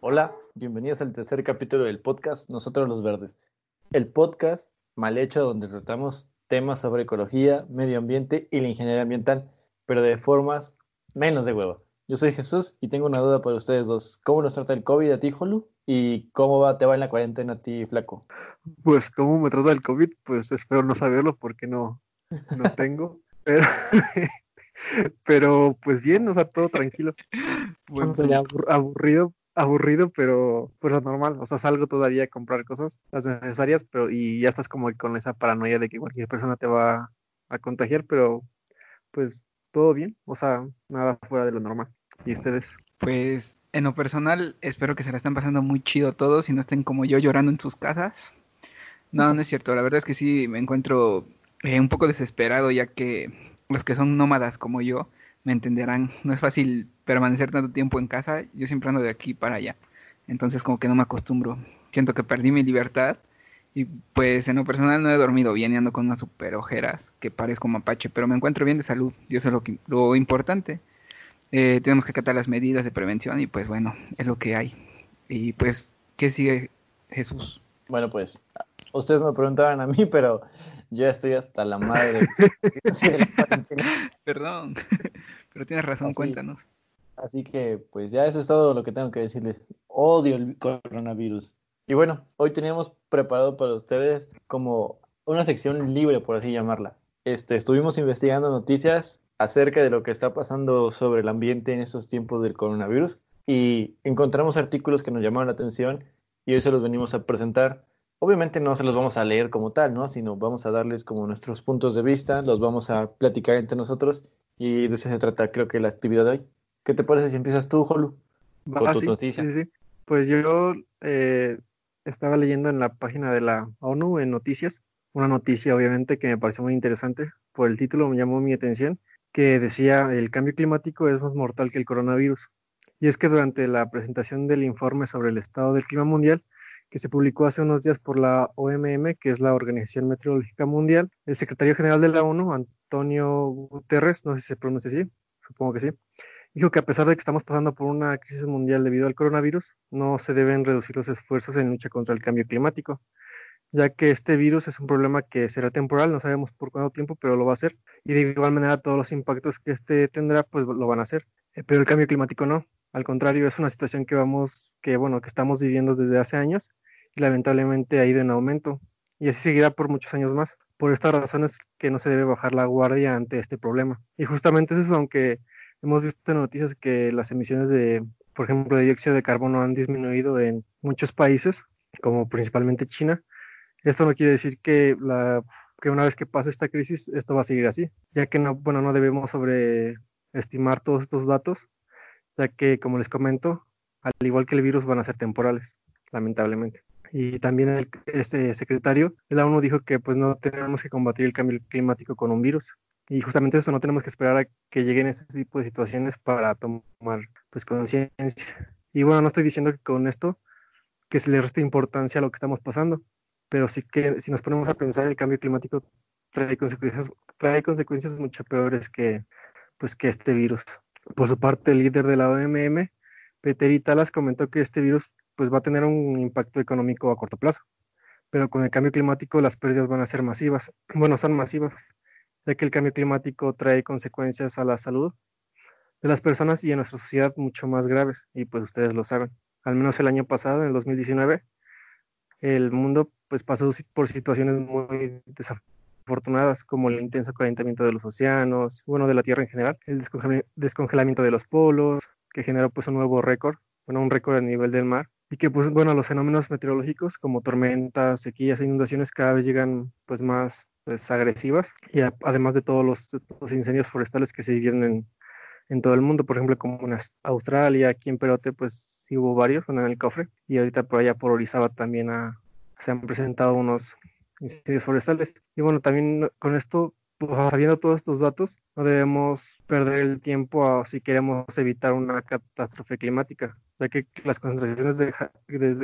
Hola, bienvenidos al tercer capítulo del podcast Nosotros los Verdes. El podcast mal hecho donde tratamos temas sobre ecología, medio ambiente y la ingeniería ambiental, pero de formas menos de huevo. Yo soy Jesús y tengo una duda para ustedes dos. ¿Cómo nos trata el COVID a ti, Jolu? ¿Y cómo va, te va en la cuarentena a ti, Flaco? Pues, ¿cómo me trata el COVID? Pues espero no saberlo porque no, no tengo. pero, pero, pues bien, o sea, todo tranquilo. Bueno, aburrido, aburrido, pero pues lo normal. O sea, salgo todavía a comprar cosas, las necesarias, pero y ya estás como con esa paranoia de que cualquier persona te va a contagiar, pero pues todo bien, o sea, nada fuera de lo normal. ¿Y ustedes? Pues en lo personal, espero que se la estén pasando muy chido todos y no estén como yo llorando en sus casas. No, no es cierto. La verdad es que sí me encuentro eh, un poco desesperado ya que los que son nómadas como yo, me entenderán. No es fácil permanecer tanto tiempo en casa. Yo siempre ando de aquí para allá. Entonces como que no me acostumbro. Siento que perdí mi libertad. Y pues en lo personal no he dormido bien y ando con unas super ojeras que parezco mapache. Pero me encuentro bien de salud. Y eso es lo, que, lo importante. Eh, tenemos que acatar las medidas de prevención y pues bueno, es lo que hay. Y pues, ¿qué sigue Jesús? Bueno, pues ustedes me preguntaban a mí, pero yo estoy hasta la madre. Perdón, pero tienes razón, cuéntanos. Así que, pues ya eso es todo lo que tengo que decirles. Odio el coronavirus. Y bueno, hoy teníamos preparado para ustedes como una sección libre, por así llamarla. Este, estuvimos investigando noticias acerca de lo que está pasando sobre el ambiente en estos tiempos del coronavirus y encontramos artículos que nos llamaron la atención y hoy se los venimos a presentar Obviamente no se los vamos a leer como tal, ¿no? Sino vamos a darles como nuestros puntos de vista, los vamos a platicar entre nosotros y de eso se trata creo que la actividad de hoy. ¿Qué te parece si empiezas tú, Jolu? Con tu noticia. Sí, sí. Pues yo eh, estaba leyendo en la página de la ONU en noticias, una noticia obviamente que me pareció muy interesante, por el título me llamó mi atención, que decía el cambio climático es más mortal que el coronavirus. Y es que durante la presentación del informe sobre el estado del clima mundial, que se publicó hace unos días por la OMM, que es la Organización Meteorológica Mundial. El secretario general de la ONU, Antonio Guterres, no sé si se pronuncia así, supongo que sí, dijo que a pesar de que estamos pasando por una crisis mundial debido al coronavirus, no se deben reducir los esfuerzos en lucha contra el cambio climático, ya que este virus es un problema que será temporal, no sabemos por cuánto tiempo, pero lo va a ser, y de igual manera todos los impactos que este tendrá, pues lo van a hacer, eh, pero el cambio climático no. Al contrario, es una situación que vamos, que bueno, que estamos viviendo desde hace años y lamentablemente ha ido en aumento y así seguirá por muchos años más. Por estas razones que no se debe bajar la guardia ante este problema. Y justamente es eso, aunque hemos visto noticias que las emisiones de, por ejemplo, de dióxido de carbono han disminuido en muchos países, como principalmente China, esto no quiere decir que, la, que una vez que pase esta crisis esto va a seguir así, ya que no, bueno, no debemos sobreestimar todos estos datos, ya que, como les comento, al igual que el virus van a ser temporales, lamentablemente. Y también el, este secretario de la ONU dijo que pues no tenemos que combatir el cambio climático con un virus y justamente eso no tenemos que esperar a que lleguen este tipo de situaciones para tomar pues conciencia y bueno no estoy diciendo que con esto que se le reste importancia a lo que estamos pasando pero sí que si nos ponemos a pensar el cambio climático trae consecuencias trae consecuencias mucho peores que pues que este virus por su parte el líder de la OMM Peter Italas comentó que este virus pues va a tener un impacto económico a corto plazo. Pero con el cambio climático las pérdidas van a ser masivas. Bueno, son masivas, ya que el cambio climático trae consecuencias a la salud de las personas y a nuestra sociedad mucho más graves. Y pues ustedes lo saben. Al menos el año pasado, en el 2019, el mundo pues pasó por situaciones muy desafortunadas como el intenso calentamiento de los océanos, bueno, de la Tierra en general, el descongelamiento de los polos, que generó pues un nuevo récord, bueno, un récord a nivel del mar, y que pues bueno, los fenómenos meteorológicos como tormentas, sequías e inundaciones cada vez llegan pues más pues, agresivas y además de todos los, incendios forestales que se vivieron en, todo el mundo, por ejemplo como en Australia, aquí en Perote pues hubo varios, en el cofre y ahorita por allá por Orizaba también se han presentado unos incendios forestales. Y bueno, también con esto sabiendo todos estos datos, no debemos perder el tiempo si queremos evitar una catástrofe climática, ya que las concentraciones de,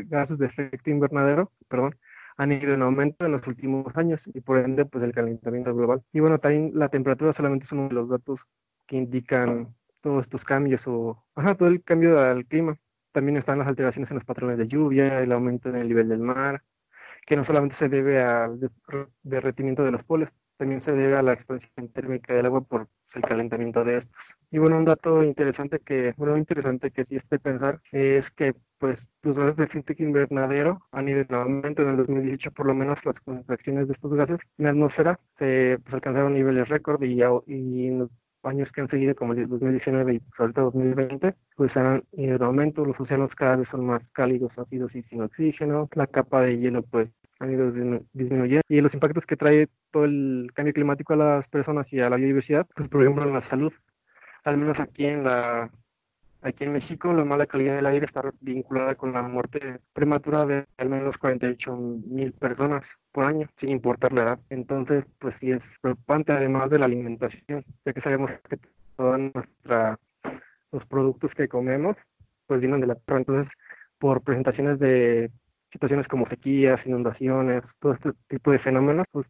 gases de efecto invernadero perdón, han ido en aumento en los últimos años y por ende pues el calentamiento global. Y bueno, también la temperatura solamente son uno de los datos que indican todos estos cambios o ajá, todo el cambio del clima. También están las alteraciones en los patrones de lluvia, el aumento en el nivel del mar, que no solamente se debe al derretimiento de los polos, también se debe a la expansión térmica del agua por el calentamiento de estos. Y bueno, un dato interesante que, bueno, interesante que sí esté pensar es que pues los gases de efecto invernadero han ido en aumento en el 2018, por lo menos las concentraciones de estos gases en la atmósfera se pues, alcanzaron niveles récord y, y en los años que han seguido, como el 2019 y ahorita 2020, pues han ido en aumento, los océanos cada vez son más cálidos, ácidos y sin oxígeno, la capa de hielo pues han ido disminuyendo y los impactos que trae todo el cambio climático a las personas y a la biodiversidad, pues por ejemplo en la salud, al menos aquí en la aquí en México la mala calidad del aire está vinculada con la muerte prematura de al menos 48 mil personas por año, sin importar la edad. Entonces, pues sí es preocupante, además de la alimentación, ya que sabemos que todos los productos que comemos pues vienen de la. Entonces, por presentaciones de situaciones como sequías, inundaciones, todo este tipo de fenómenos, pues,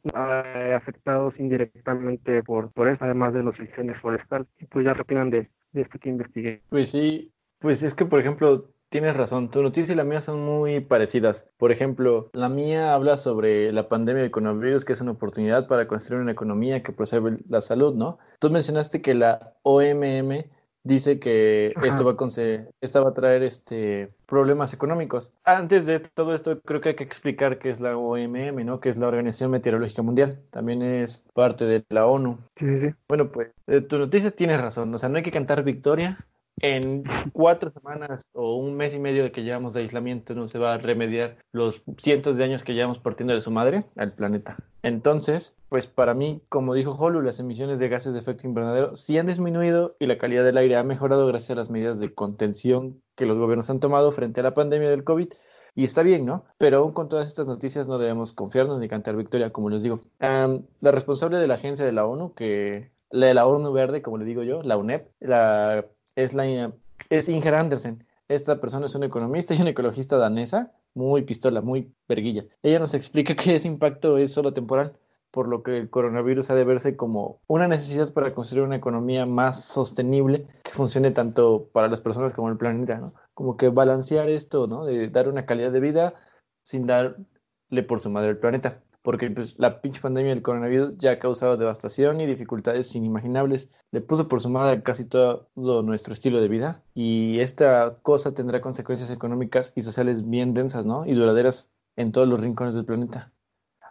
afectados indirectamente por, por eso, además de los incendios forestales. Y pues ya opinan de, de esto que investigué. Pues sí, pues es que, por ejemplo, tienes razón, tu noticia y la mía son muy parecidas. Por ejemplo, la mía habla sobre la pandemia del coronavirus, que es una oportunidad para construir una economía que preserve la salud, ¿no? Tú mencionaste que la OMM dice que esto va a, esta va a traer este, problemas económicos. Antes de todo esto, creo que hay que explicar qué es la OMM, ¿no? Que es la Organización Meteorológica Mundial. También es parte de la ONU. Sí, sí. Bueno, pues eh, tu noticia tienes razón. O sea, no hay que cantar victoria. En cuatro semanas o un mes y medio de que llevamos de aislamiento no se va a remediar los cientos de años que llevamos partiendo de su madre al planeta. Entonces, pues para mí, como dijo Holu, las emisiones de gases de efecto invernadero sí han disminuido y la calidad del aire ha mejorado gracias a las medidas de contención que los gobiernos han tomado frente a la pandemia del COVID. Y está bien, ¿no? Pero aún con todas estas noticias no debemos confiarnos ni cantar victoria, como les digo. la responsable de la agencia de la ONU, que la de la ONU Verde, como le digo yo, la UNEP, la, es, la, es Inger Andersen. Esta persona es una economista y una ecologista danesa muy pistola, muy verguilla. Ella nos explica que ese impacto es solo temporal, por lo que el coronavirus ha de verse como una necesidad para construir una economía más sostenible que funcione tanto para las personas como el planeta, ¿no? Como que balancear esto, ¿no? De dar una calidad de vida sin darle por su madre al planeta porque pues, la pinche pandemia del coronavirus ya ha causado devastación y dificultades inimaginables. Le puso por su madre casi todo nuestro estilo de vida y esta cosa tendrá consecuencias económicas y sociales bien densas, ¿no? Y duraderas en todos los rincones del planeta.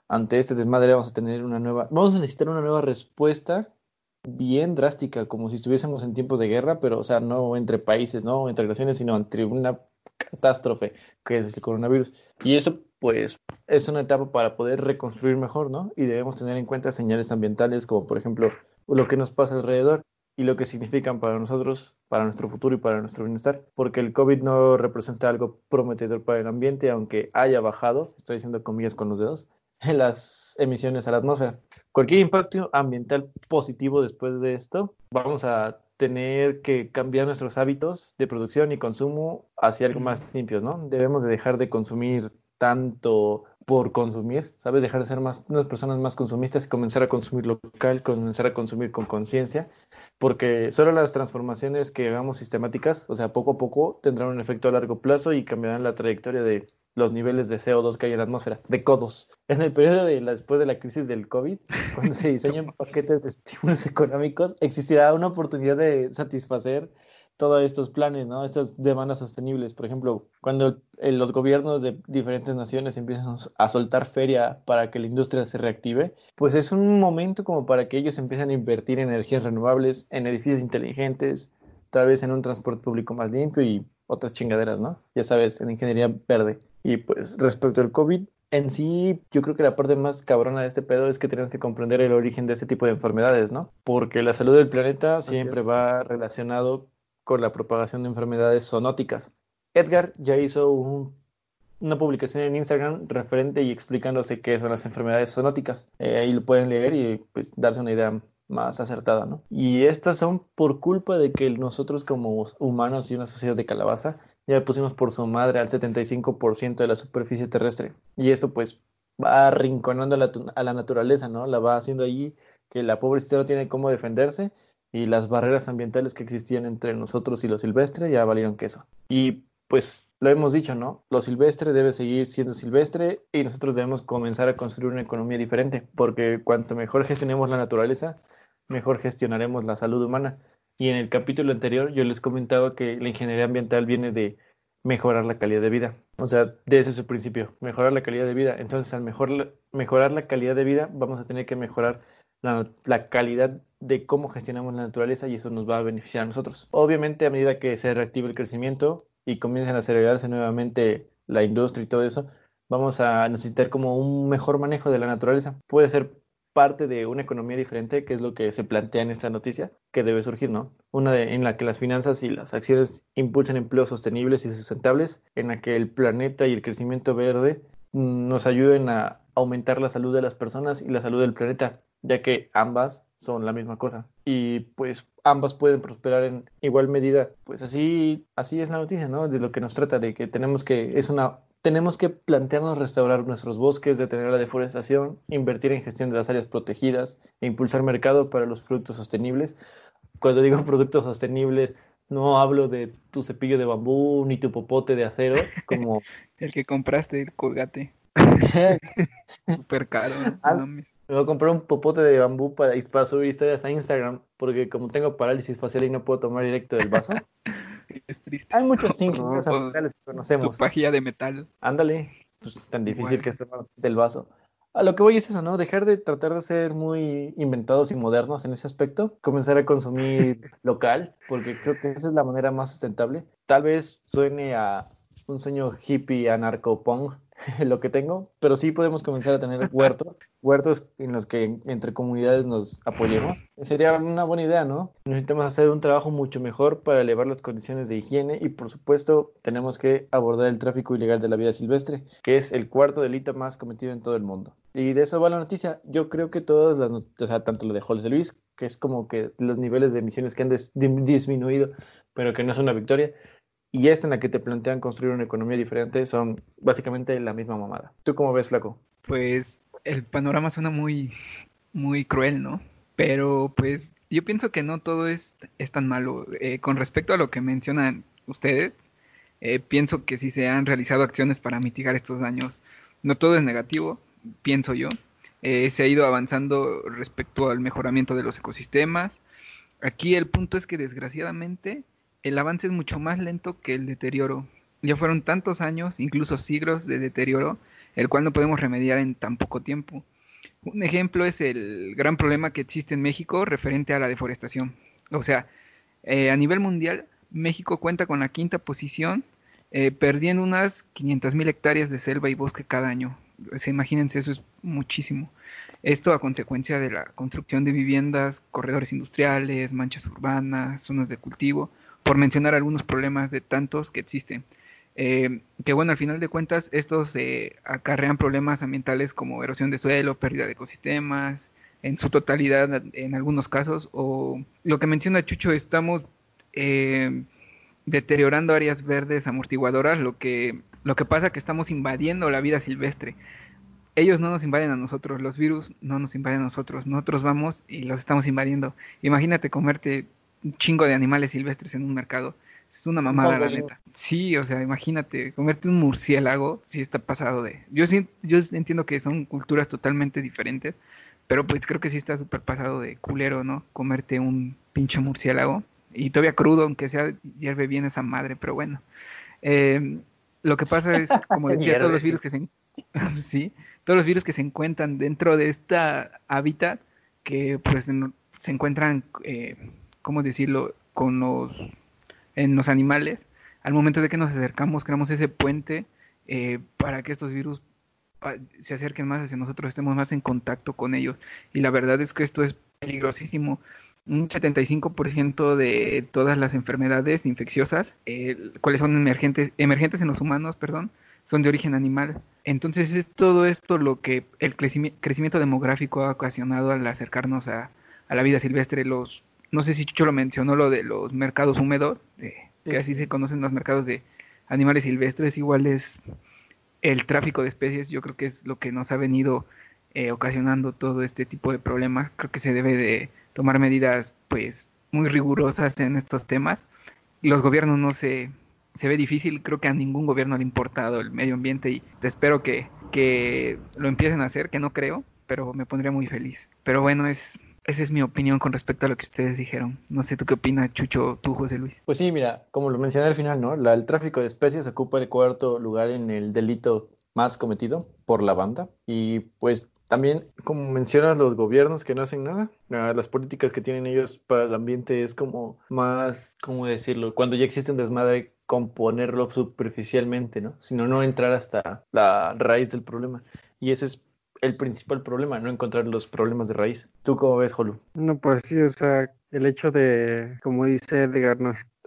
Ante este desmadre vamos a tener una nueva, vamos a necesitar una nueva respuesta bien drástica, como si estuviésemos en tiempos de guerra, pero o sea, no entre países, no entre naciones, sino entre una catástrofe que es el coronavirus. Y eso pues es una etapa para poder reconstruir mejor, ¿no? Y debemos tener en cuenta señales ambientales como por ejemplo lo que nos pasa alrededor y lo que significan para nosotros, para nuestro futuro y para nuestro bienestar, porque el COVID no representa algo prometedor para el ambiente, aunque haya bajado, estoy diciendo comillas con los dedos, en las emisiones a la atmósfera. Cualquier impacto ambiental positivo después de esto, vamos a tener que cambiar nuestros hábitos de producción y consumo hacia algo más limpio, ¿no? Debemos de dejar de consumir tanto por consumir, ¿sabes? Dejar de ser más, unas personas más consumistas y comenzar a consumir local, comenzar a consumir con conciencia, porque solo las transformaciones que hagamos sistemáticas, o sea, poco a poco, tendrán un efecto a largo plazo y cambiarán la trayectoria de los niveles de CO2 que hay en la atmósfera, de codos. En el periodo de la, después de la crisis del COVID, cuando se diseñan paquetes de estímulos económicos, existirá una oportunidad de satisfacer todos estos planes, ¿no? Estas demandas sostenibles. Por ejemplo, cuando los gobiernos de diferentes naciones empiezan a soltar feria para que la industria se reactive, pues es un momento como para que ellos empiecen a invertir en energías renovables, en edificios inteligentes, tal vez en un transporte público más limpio y otras chingaderas, ¿no? Ya sabes, en ingeniería verde. Y pues respecto al COVID, en sí, yo creo que la parte más cabrona de este pedo es que tenemos que comprender el origen de este tipo de enfermedades, ¿no? Porque la salud del planeta siempre va relacionado con la propagación de enfermedades zoonóticas. Edgar ya hizo una publicación en Instagram referente y explicándose qué son las enfermedades zoonóticas. Eh, ahí lo pueden leer y pues, darse una idea más acertada, ¿no? Y estas son por culpa de que nosotros como humanos y una sociedad de calabaza ya pusimos por su madre al 75% de la superficie terrestre. Y esto pues va arrinconando a la, naturaleza, ¿no? La va haciendo allí que la pobrecita no tiene cómo defenderse y las barreras ambientales que existían entre nosotros y lo silvestre ya valieron queso. Y pues lo hemos dicho, ¿no? Lo silvestre debe seguir siendo silvestre y nosotros debemos comenzar a construir una economía diferente, porque cuanto mejor gestionemos la naturaleza, mejor gestionaremos la salud humana. Y en el capítulo anterior yo les comentaba que la ingeniería ambiental viene de mejorar la calidad de vida. O sea, desde su principio, mejorar la calidad de vida. Entonces, al mejor, mejorar la calidad de vida, vamos a tener que mejorar la, la, calidad de cómo gestionamos la naturaleza y eso nos va a beneficiar a nosotros. Obviamente, a medida que se reactive el crecimiento y comiencen a acelerarse nuevamente la industria y todo eso, vamos a necesitar como un mejor manejo de la naturaleza. Puede ser parte de una economía diferente, que es lo que se plantea en esta noticia, que debe surgir, ¿no? Una en la que las finanzas y las acciones impulsan empleos sostenibles y sustentables, en la que el planeta y el crecimiento verde nos ayuden a aumentar la salud de las personas y la salud del planeta, ya que ambas son la misma cosa. Y pues ambas pueden prosperar en igual medida. Pues así, así es la noticia, ¿no? De lo que nos trata, de que tenemos que, es una tenemos que plantearnos restaurar nuestros bosques, detener la deforestación, invertir en gestión de las áreas protegidas e impulsar mercado para los productos sostenibles. Cuando digo productos sostenibles, no hablo de tu cepillo de bambú ni tu popote de acero, como el que compraste, el colgate. Súper caro. Me voy a comprar un popote de bambú para, para subir historias a Instagram, porque como tengo parálisis facial y no puedo tomar directo del vaso. es triste. Hay muchos símbolos que conocemos. Tu pajilla de metal. Ándale, pues, tan difícil que es tomar del vaso. A lo que voy es eso, ¿no? Dejar de tratar de ser muy inventados y modernos en ese aspecto, comenzar a consumir local, porque creo que esa es la manera más sustentable. Tal vez suene a un sueño hippie anarco-pong, lo que tengo, pero sí podemos comenzar a tener huertos, huertos en los que entre comunidades nos apoyemos. Sería una buena idea, ¿no? Necesitamos hacer un trabajo mucho mejor para elevar las condiciones de higiene y por supuesto tenemos que abordar el tráfico ilegal de la vida silvestre, que es el cuarto delito más cometido en todo el mundo. Y de eso va la noticia. Yo creo que todas las noticias, tanto lo de José Luis, que es como que los niveles de emisiones que han disminuido, pero que no es una victoria, y esta en la que te plantean construir una economía diferente son básicamente la misma mamada. ¿Tú cómo ves, Flaco? Pues el panorama suena muy, muy cruel, ¿no? Pero pues yo pienso que no todo es, es tan malo. Eh, con respecto a lo que mencionan ustedes, eh, pienso que sí se han realizado acciones para mitigar estos daños. No todo es negativo, pienso yo. Eh, se ha ido avanzando respecto al mejoramiento de los ecosistemas. Aquí el punto es que desgraciadamente el avance es mucho más lento que el deterioro. Ya fueron tantos años, incluso siglos de deterioro, el cual no podemos remediar en tan poco tiempo. Un ejemplo es el gran problema que existe en México referente a la deforestación. O sea, eh, a nivel mundial, México cuenta con la quinta posición, eh, perdiendo unas 500.000 hectáreas de selva y bosque cada año. imagínense, eso es muchísimo. Esto a consecuencia de la construcción de viviendas, corredores industriales, manchas urbanas, zonas de cultivo, por mencionar algunos problemas de tantos que existen. Eh, que bueno, al final de cuentas, estos eh, acarrean problemas ambientales como erosión de suelo, pérdida de ecosistemas, en su totalidad en algunos casos, o lo que menciona Chucho, estamos eh, deteriorando áreas verdes amortiguadoras, lo que, lo que pasa que estamos invadiendo la vida silvestre. Ellos no nos invaden a nosotros, los virus no nos invaden a nosotros, nosotros vamos y los estamos invadiendo. Imagínate comerte un chingo de animales silvestres en un mercado. Es una mamada, la neta. Sí, o sea, imagínate, comerte un murciélago, sí está pasado de... Yo, sí, yo entiendo que son culturas totalmente diferentes, pero pues creo que sí está súper pasado de culero, ¿no? Comerte un pinche murciélago. Y todavía crudo, aunque sea, hierve bien esa madre, pero bueno. Em, lo que pasa es, como decía, todos los virus que se... sí, todos los virus que se encuentran dentro de esta hábitat, que pues se encuentran... Eh, ¿cómo decirlo?, con los, en los animales, al momento de que nos acercamos, creamos ese puente eh, para que estos virus ah, se acerquen más hacia nosotros, estemos más en contacto con ellos. Y la verdad es que esto es peligrosísimo. Un 75% de todas las enfermedades infecciosas, eh, cuáles son emergentes, emergentes en los humanos, perdón, son de origen animal. Entonces es todo esto lo que el crecimiento demográfico ha ocasionado al acercarnos a, a la vida silvestre. Los no sé si Chucho lo mencionó, lo de los mercados húmedos, que así se conocen los mercados de animales silvestres, igual es, el tráfico de especies yo creo que es lo que nos ha venido eh, ocasionando todo este tipo de problemas. Creo que se debe de tomar medidas pues muy rigurosas en estos temas. Los gobiernos no se, se ve difícil, creo que a ningún gobierno le ha importado el medio ambiente y espero que, que lo empiecen a hacer, que no creo, pero me pondría muy feliz. Pero bueno, es, esa es mi opinión con respecto a lo que ustedes dijeron. No sé tú qué opinas, Chucho, tú, José Luis. Pues sí, mira, como lo mencioné al final, ¿no? el tráfico de especies ocupa el cuarto lugar en el delito más cometido por la banda. Y pues también, como mencionan los gobiernos que no hacen nada, ah, las políticas que tienen ellos para el ambiente es como más, ¿cómo decirlo? Cuando ya existe un desmadre, componerlo superficialmente, ¿no? Sino no entrar hasta la raíz del problema. Y ese es el principal problema, no encontrar los problemas de raíz. ¿Tú cómo ves, Jolu? No, pues sí, o sea, el hecho de, como dice Edgar,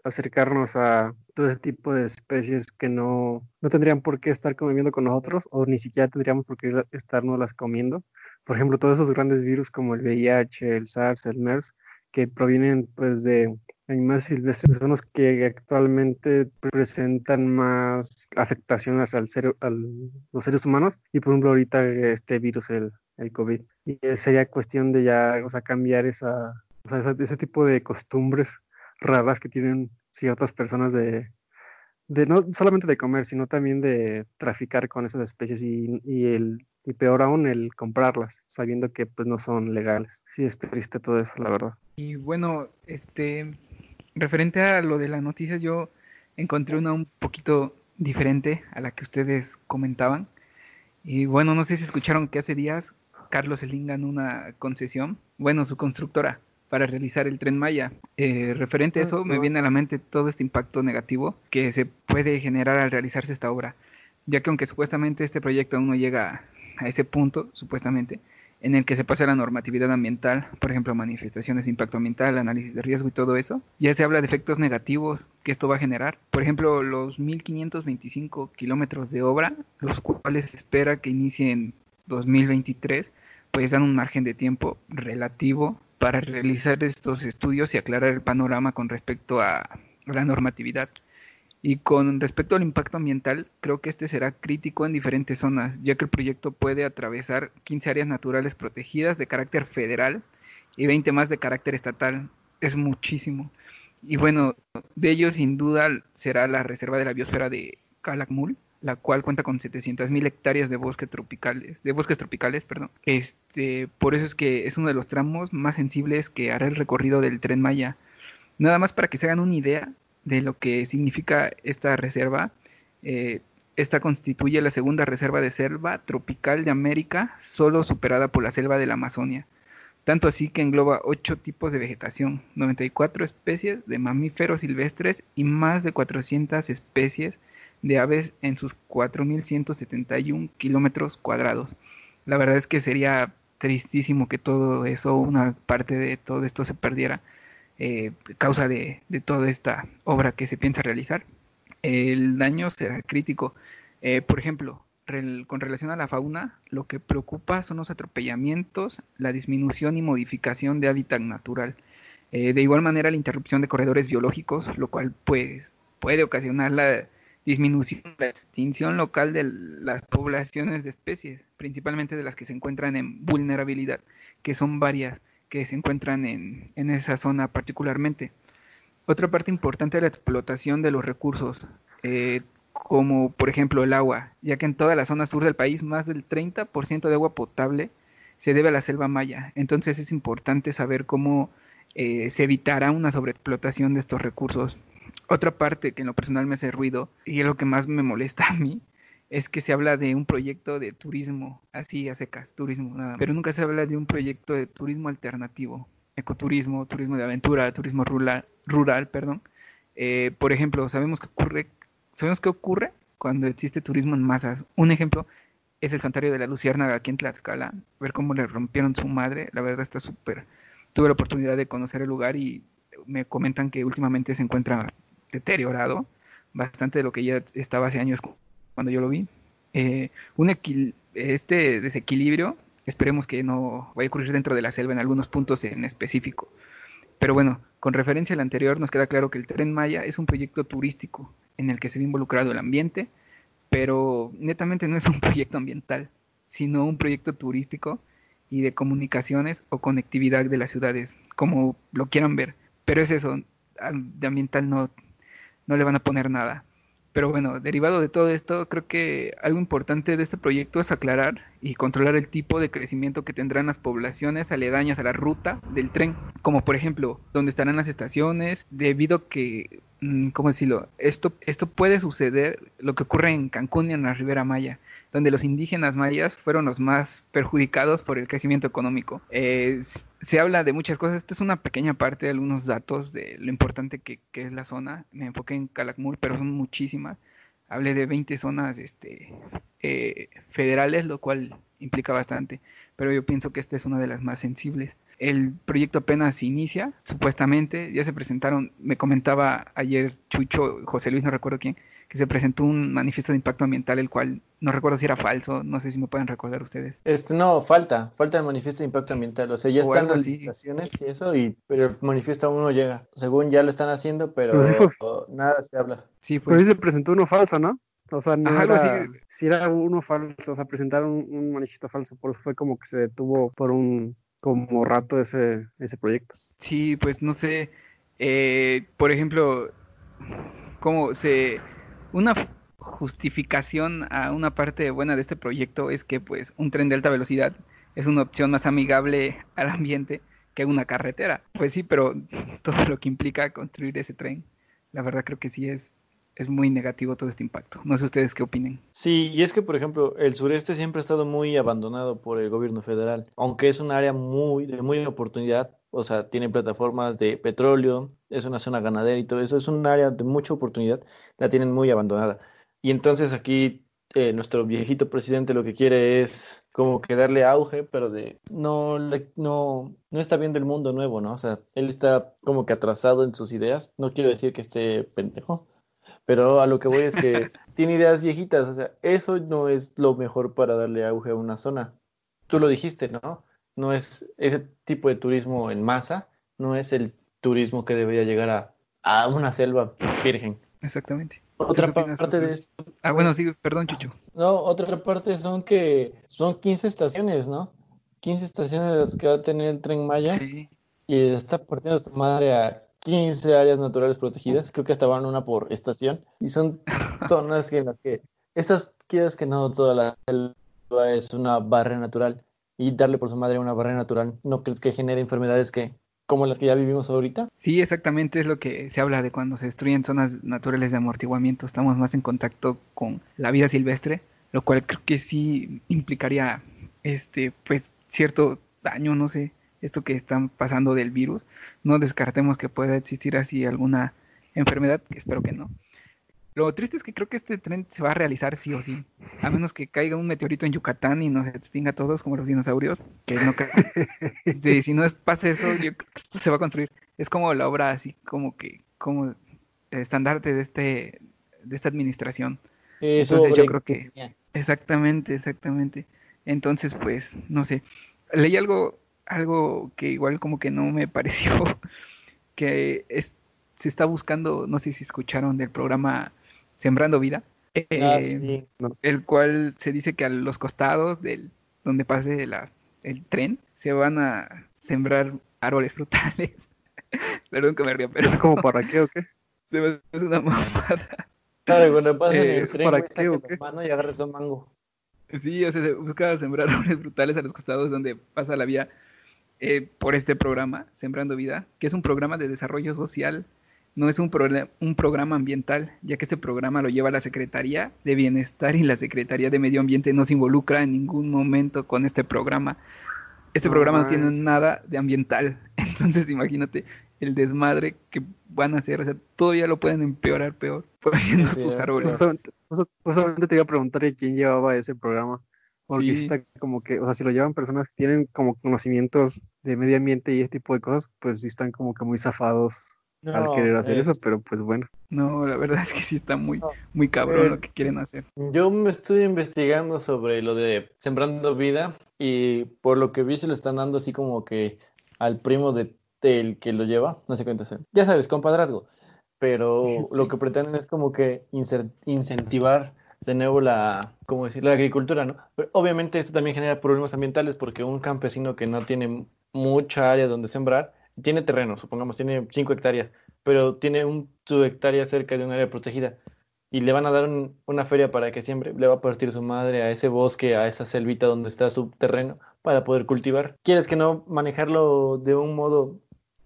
acercarnos a todo ese tipo de especies que no, no tendrían por qué estar conviviendo con nosotros o ni siquiera tendríamos por qué estarnos las comiendo. Por ejemplo, todos esos grandes virus como el VIH, el SARS, el MERS, que provienen pues de animales silvestres son los que actualmente presentan más afectaciones al ser, a los seres humanos y por ejemplo ahorita este virus, el, el COVID. Y sería cuestión de ya, o sea, cambiar esa, ese tipo de costumbres raras que tienen ciertas personas de, de no solamente de comer, sino también de traficar con esas especies y, y el y peor aún el comprarlas, sabiendo que pues no son legales. Sí es triste todo eso, la verdad. Y bueno, este referente a lo de las noticias, yo encontré una un poquito diferente a la que ustedes comentaban. Y bueno, no sé si escucharon que hace días Carlos Slim ganó una concesión, bueno, su constructora, para realizar el tren Maya. Eh, referente a ah, eso, me viene a la mente todo este impacto negativo que se puede generar al realizarse esta obra, ya que aunque supuestamente este proyecto aún no llega a ese punto, supuestamente, en el que se pasa la normatividad ambiental, por ejemplo, manifestaciones de impacto ambiental, análisis de riesgo y todo eso, ya se habla de efectos negativos que esto va a generar. Por ejemplo, los 1525 kilómetros de obra, los cuales se espera que inicien 2023, pues dan un margen de tiempo relativo para realizar estos estudios y aclarar el panorama con respecto a la normatividad. Y con respecto al impacto ambiental, creo que este será crítico en diferentes zonas, ya que el proyecto puede atravesar 15 áreas naturales protegidas de carácter federal y 20 más de carácter estatal. Es muchísimo. Y bueno, de ellos sin duda será la Reserva de la Biosfera de Calakmul, la cual cuenta con 700.000 hectáreas de bosques tropicales, de bosques tropicales, perdón. Este, por eso es que es uno de los tramos más sensibles que hará el recorrido del Tren Maya. Nada más para que se hagan una idea, de lo que significa esta reserva. Eh, esta constituye la segunda reserva de selva tropical de América, solo superada por la selva de la Amazonia. Tanto así que engloba ocho tipos de vegetación, 94 especies de mamíferos silvestres y más de 400 especies de aves en sus 4.171 kilómetros cuadrados. La verdad es que sería tristísimo que todo eso, una parte de todo esto se perdiera eh, causa de, toda esta obra que se piensa realizar. El daño será crítico. Eh, por ejemplo, con relación a la fauna, lo que preocupa son los atropellamientos, la disminución y modificación de hábitat natural. Eh, de igual manera, la interrupción de corredores biológicos, lo cual pues puede ocasionar la disminución, la extinción local de las poblaciones de especies, principalmente de las que se encuentran en vulnerabilidad, que son varias que se encuentran en, en esa zona particularmente. Otra parte importante es la explotación de los recursos, eh, como por ejemplo el agua, ya que en toda la zona sur del país más del 30% de agua potable se debe a la selva maya. Entonces es importante saber cómo eh, se evitará una sobreexplotación de estos recursos. Otra parte que en lo personal me hace ruido y es lo que más me molesta a mí es que se habla de un proyecto de turismo, así a secas, turismo nada Pero nunca se habla de un proyecto de turismo alternativo, ecoturismo, turismo de aventura, turismo rural, rural perdón. Eh, por ejemplo, sabemos que ocurre, sabemos qué ocurre cuando existe turismo en masas. Un ejemplo es el santuario de la Luciérnaga aquí en Tlaxcala, ver cómo le rompieron su madre, la verdad está súper. Tuve la oportunidad de conocer el lugar y me comentan que últimamente se encuentra deteriorado, bastante de lo que ya estaba hace años cuando yo lo vi. Eh, un este desequilibrio, esperemos que no vaya a ocurrir dentro de la selva en algunos puntos en específico. Pero bueno, con referencia al anterior, nos queda claro que el Tren Maya es un proyecto turístico en el que se ve involucrado el ambiente, pero netamente no es un proyecto ambiental, sino un proyecto turístico y de comunicaciones o conectividad de las ciudades, como lo quieran ver. Pero es eso, de ambiental no, no le van a poner nada. Pero bueno, derivado de todo esto, creo que algo importante de este proyecto es aclarar y controlar el tipo de crecimiento que tendrán las poblaciones aledañas a la ruta del tren, como por ejemplo, dónde estarán las estaciones, debido a que, mm, ¿cómo decirlo? Esto, esto puede suceder, lo que ocurre en Cancún y en la Ribera Maya, donde los indígenas mayas fueron los más perjudicados por el crecimiento económico. Eh, se habla de muchas cosas, esta es una pequeña parte de algunos datos de lo importante que, es la zona, me enfoqué en Calakmul, pero son muchísimas. Hablé de 20 zonas este, eh, federales, lo cual implica bastante, pero yo pienso que esta es una de las más sensibles. El proyecto apenas inicia, supuestamente, ya se presentaron, me comentaba ayer Chucho, José Luis, no recuerdo quién, que se presentó un manifiesto de impacto ambiental, el cual no recuerdo si era falso, no sé si me pueden recordar ustedes. Este, no, falta, falta el manifiesto de impacto ambiental, o sea, ya están las licitaciones y eso, y, pero el manifiesto aún no llega. Según ya lo están haciendo, pero, nada se habla. Sí, pues. Pero se presentó uno falso, ¿no? O sea, no era, si era uno falso, o sea, presentaron un, manifiesto falso, por eso fue como que se detuvo por un como rato ese, ese proyecto. Sí, pues no sé, eh, por ejemplo, cómo se una justificación a una parte buena de este proyecto es que pues un tren de alta velocidad es una opción más amigable al ambiente que una carretera. Pues sí, pero todo lo que implica construir ese tren, la verdad creo que sí es es muy negativo todo este impacto. No sé ustedes qué opinen. Sí, y es que, por ejemplo, el sureste siempre ha estado muy abandonado por el gobierno federal, aunque es un área muy de muy oportunidad, o sea, tiene plataformas de petróleo, es una zona ganadera y todo eso, es un área de mucha oportunidad, la tienen muy abandonada. Y entonces aquí eh, nuestro viejito presidente lo que quiere es como que darle auge, pero de no, no, no está viendo el mundo nuevo, ¿no? O sea, él está como que atrasado en sus ideas, no quiero decir que esté pendejo, pero a lo que voy es que tiene ideas viejitas, o sea, eso no es lo mejor para darle auge a una zona. Tú lo dijiste, ¿no? no es ese tipo de turismo en masa, no es el turismo que debería llegar a, a una selva virgen. Exactamente. Otra parte de esto. Ah, bueno, sí, perdón, Chucho. No, otra parte son que son 15 estaciones, ¿no? 15 estaciones las que va a tener el tren Maya. Sí. Y está partiendo su madre a 15 áreas naturales protegidas. Creo que hasta van una por estación. Y son zonas en las que. Estas, quieras que no, toda la selva es una barra natural y darle por su madre una barrera natural, ¿no crees que genere enfermedades que como las que ya vivimos ahorita? Sí, exactamente es lo que se habla de cuando se destruyen zonas naturales de amortiguamiento, estamos más en contacto con la vida silvestre, lo cual creo que sí implicaría este pues cierto daño, no sé, esto que están pasando del virus, no descartemos que pueda existir así alguna enfermedad, que espero que no, lo triste es que creo que este tren se va a realizar sí o sí, a menos que caiga un meteorito en Yucatán y nos extinga a todos como los dinosaurios, que no de, si no pasa eso, yo creo que esto se va a construir. Es como la obra así, como que, como el estandarte de este, de esta administración. Entonces yo creo que, exactamente, exactamente. Entonces, pues, no sé, leí algo, algo que igual como que no me pareció, que es, se está buscando, no sé si escucharon del programa Sembrando Vida, ah, eh, el cual se dice que a los costados del donde pase el tren se van a sembrar árboles frutales. Perdón que me ría, pero... ¿Es como para qué o qué? Es una mamada. Claro, cuando pase el tren, ¿para qué o qué? Mano y agarres un mango. Sí, o sea, se busca sembrar árboles frutales a los costados donde pasa la vía eh, por este programa, Sembrando Vida, que es un programa de desarrollo social no es un, un programa ambiental, ya que este programa lo lleva la Secretaría de Bienestar y la Secretaría de Medio Ambiente no se involucra en ningún momento con este programa. Este programa no tiene nada de ambiental, entonces imagínate el desmadre que van a hacer, o sea, todavía lo pueden empeorar peor, poniendo sus árboles. Justamente, te iba a preguntar quién llevaba ese programa, porque está como que, o sea, si lo llevan personas que tienen como conocimientos de medio ambiente y ese tipo de cosas, pues sí están como que muy zafados al querer hacer eso, pero pues bueno. No, la verdad es que sí está muy, muy cabrón lo eh, que quieren hacer. Yo me estoy investigando sobre lo de Sembrando Vida y por lo que vi se lo están dando así como que al primo de del que lo lleva, no sé cuánto sea. Ya sabes, compadrazgo. Pero lo que pretenden es como que incentivar de nuevo la, ¿cómo decir? la agricultura, ¿no? Pero obviamente esto también genera problemas ambientales porque un campesino que no tiene mucha área donde sembrar, tiene terreno, supongamos, tiene 5 hectáreas, pero tiene un, su hectárea cerca de un área protegida y le van a dar una feria para que siembre, le va a partir su madre a ese bosque, a esa selvita donde está su terreno para poder cultivar. ¿Quieres que no manejarlo de un modo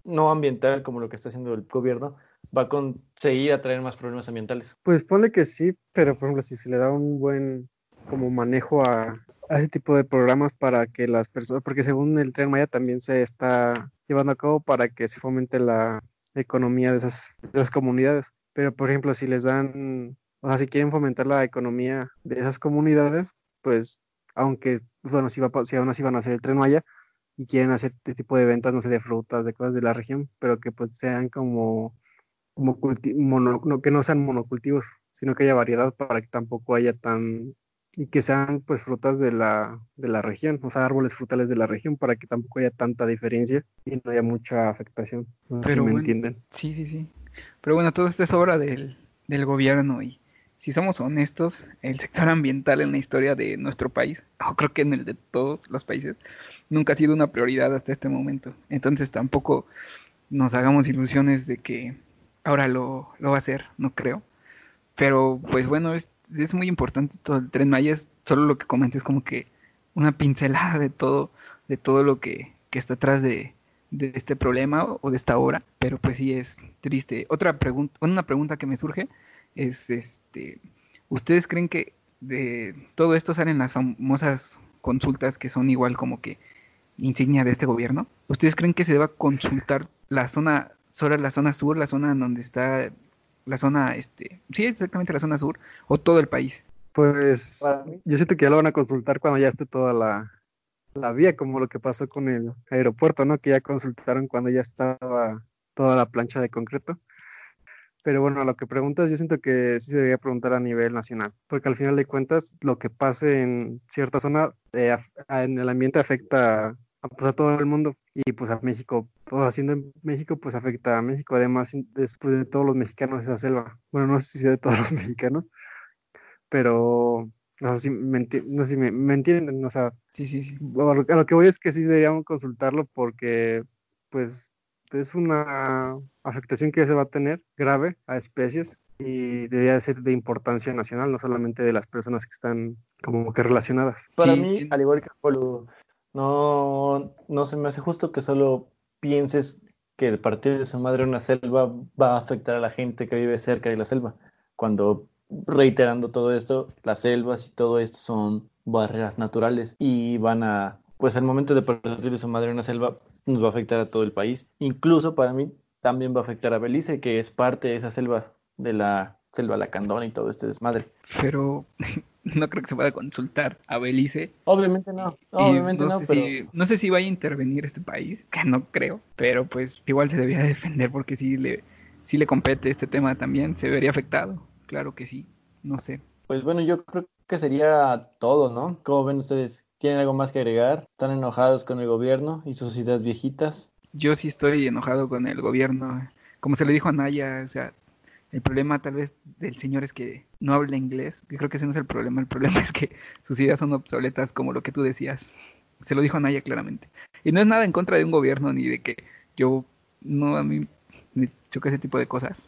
no ambiental como lo que está haciendo el gobierno? Va a conseguir atraer más problemas ambientales. Pues pone que sí, pero por ejemplo, si se le da un buen como manejo a, ese tipo de programas para que las personas, porque según el Tren Maya también se está llevando a cabo para que se fomente la economía de esas, de esas comunidades. Pero, por ejemplo, si les dan, o sea, si quieren fomentar la economía de esas comunidades, pues, aunque, pues, bueno, si, va, si aún así van a hacer el tren Maya y quieren hacer este tipo de ventas, no sé, de frutas, de cosas de la región, pero que pues sean como, como mono, que no sean monocultivos, sino que haya variedad para que tampoco haya tan y que sean pues frutas de la, de la región, o sea, árboles frutales de la región para que tampoco haya tanta diferencia y no haya mucha afectación. No si me entienden. Sí, sí, sí. Pero bueno, todo esto es obra del, del gobierno y si somos honestos, el sector ambiental en la historia de nuestro país, o creo que en el de todos los países, nunca ha sido una prioridad hasta este momento. Entonces tampoco nos hagamos ilusiones de que ahora lo, lo va a hacer, no creo. Pero pues bueno, es es muy importante todo el tren Maya, es solo lo que comenté, es como que una pincelada de todo, de todo lo que, que está atrás de, de este problema o de esta obra, pero pues sí es triste. Otra pregunta, una pregunta que me surge es este, ¿ustedes creen que de todo esto salen las famosas consultas que son igual como que insignia de este gobierno? ¿Ustedes creen que se deba consultar la zona, solo la zona sur, la zona en donde está la zona, este, sí, exactamente la zona sur, o todo el país? Pues yo siento que ya lo van a consultar cuando ya esté toda la, la vía, como lo que pasó con el aeropuerto, ¿no? Que ya consultaron cuando ya estaba toda la plancha de concreto. Pero bueno, a lo que preguntas, yo siento que sí se debería preguntar a nivel nacional, porque al final de cuentas, lo que pase en cierta zona eh, en el ambiente afecta a, pues, a todo el mundo y pues a México pues, haciendo en México, pues afecta a México, además después de todos los mexicanos esa selva. Bueno, no sé si de todos los mexicanos, pero no sé si me, no sé si me, entienden, o sea, sí, sí, sí. A, lo, que voy es que sí deberíamos consultarlo porque, pues, es una afectación que se va a tener grave a especies y debería ser de importancia nacional, no solamente de las personas que están como que relacionadas. Para mí, al igual que Polo, no, no se me hace justo que solo pienses que partir de su madre una selva va a afectar a la gente que vive cerca de la selva, cuando reiterando todo esto, las selvas y todo esto son barreras naturales y van a, pues al momento de partir de su madre una selva nos va a afectar a todo el país, incluso para mí también va a afectar a Belice, que es parte de esa selva de la selva lacandona y todo este desmadre. Pero no creo que se pueda consultar a Belice. Obviamente no, obviamente no, pero... no sé si vaya a intervenir este país, que no creo, pero pues igual se debería defender porque si le, si le compete este tema también, se vería afectado, claro que sí, no sé. Pues bueno, yo creo que sería todo, ¿no? ¿Cómo ven ustedes? ¿Tienen algo más que agregar? ¿Están enojados con el gobierno y sus ideas viejitas? Yo sí estoy enojado con el gobierno. Como se le dijo a Naya, o sea, el problema tal vez del señor es que no habla inglés. Yo creo que ese no es el problema. El problema es que sus ideas son obsoletas como lo que tú decías. Se lo dijo Naya claramente. Y no es nada en contra de un gobierno ni de que yo no a mí me choca ese tipo de cosas.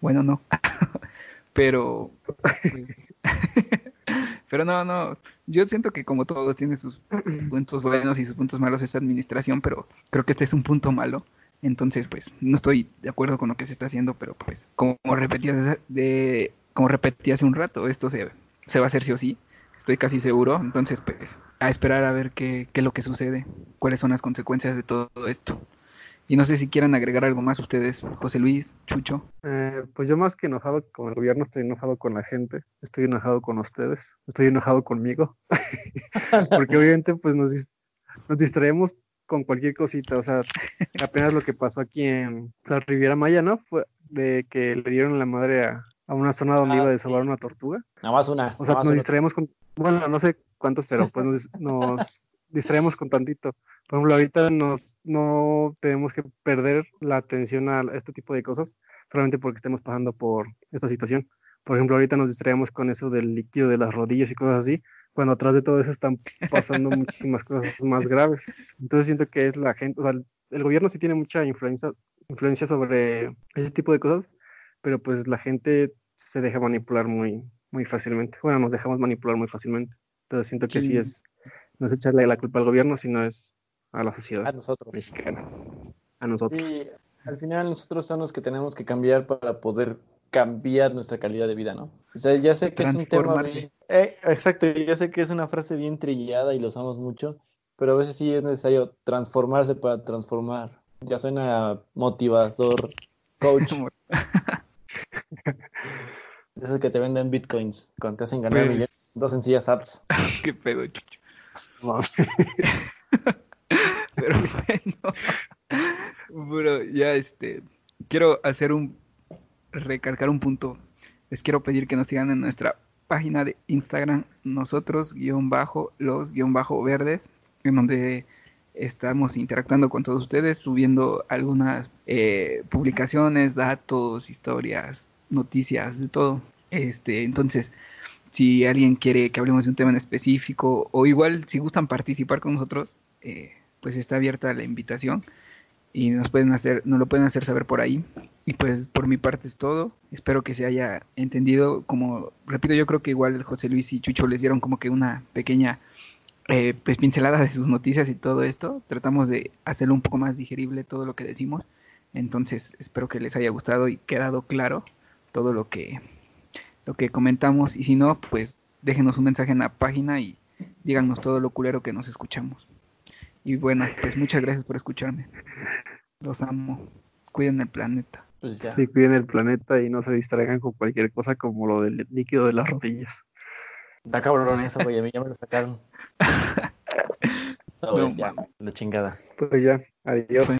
Bueno, no. pero pues, pero no, no. Yo siento que como todos tiene sus puntos buenos y sus puntos malos esta administración, pero creo que este es un punto malo entonces, pues, no estoy de acuerdo con lo que se está haciendo, pero pues, como repetí, hace un rato, esto se, se va a hacer sí o sí, estoy casi seguro. Entonces, pues, a esperar a ver qué, qué es lo que sucede, cuáles son las consecuencias de todo esto. Y no sé si quieran agregar algo más ustedes, José Luis, Chucho. Eh, pues yo más que enojado con el gobierno, estoy enojado con la gente, estoy enojado con ustedes, estoy enojado conmigo, porque obviamente pues nos, nos distraemos con cualquier cosita, o sea, apenas lo que pasó aquí en la Riviera Maya, ¿no? Fue de que le dieron la madre a, una zona donde ah, iba a desovar una tortuga. Nada más una. O sea, nos distraemos con, bueno, no sé cuántos, pero pues nos, distraemos con tantito. Por ejemplo, ahorita nos, no tenemos que perder la atención a este tipo de cosas solamente porque estemos pasando por esta situación. Por ejemplo, ahorita nos distraemos con eso del líquido de las rodillas y cosas así, cuando atrás de todo eso están pasando muchísimas cosas más graves. Entonces siento que es la gente, o sea, el gobierno sí tiene mucha influencia, influencia sobre ese tipo de cosas, pero pues la gente se deja manipular muy, muy fácilmente. Bueno, nos dejamos manipular muy fácilmente. Entonces siento que sí, es, no es echarle la culpa al gobierno, sino es a la sociedad. A nosotros. Mexicana. A nosotros. Sí, al final nosotros somos los que tenemos que cambiar para poder cambiar nuestra calidad de vida, ¿no? O sea, ya sé que es un tema bien, eh, exacto, ya sé que es una frase bien trillada y lo usamos mucho, pero a veces sí es necesario transformarse para transformar. Ya suena motivador, coach. Eso que te venden bitcoins cuando te hacen ganar pues... millones, dos sencillas apps. Qué pedo, chucho. Pero bueno, pero ya este, quiero hacer un, recalcar un punto. Les quiero pedir que nos sigan en nuestra página de Instagram, nosotros, guion bajo, los guion bajo verdes, en donde estamos interactuando con todos ustedes, subiendo algunas eh, publicaciones, datos, historias, noticias, de todo. Este, entonces, si alguien quiere que hablemos de un tema en específico, o igual si gustan participar con nosotros, eh, pues está abierta la invitación y nos pueden hacer, nos lo pueden hacer saber por ahí. Y pues por mi parte es todo. Espero que se haya entendido. Como repito, yo creo que igual José Luis y Chucho les dieron como que una pequeña eh, pues pincelada de sus noticias y todo esto. Tratamos de hacerlo un poco más digerible todo lo que decimos. Entonces espero que les haya gustado y quedado claro todo lo que lo que comentamos. Y si no, pues déjenos un mensaje en la página y díganos todo lo culero que nos escuchamos. Y bueno, pues muchas gracias por escucharme. Los amo. Cuiden el planeta. Pues ya. Sí, cuiden el planeta y no se distraigan con cualquier cosa como lo del líquido de las rodillas. Da cabrón eso, güey. A mí ya me lo sacaron. no, ya, la chingada. Pues ya, adiós.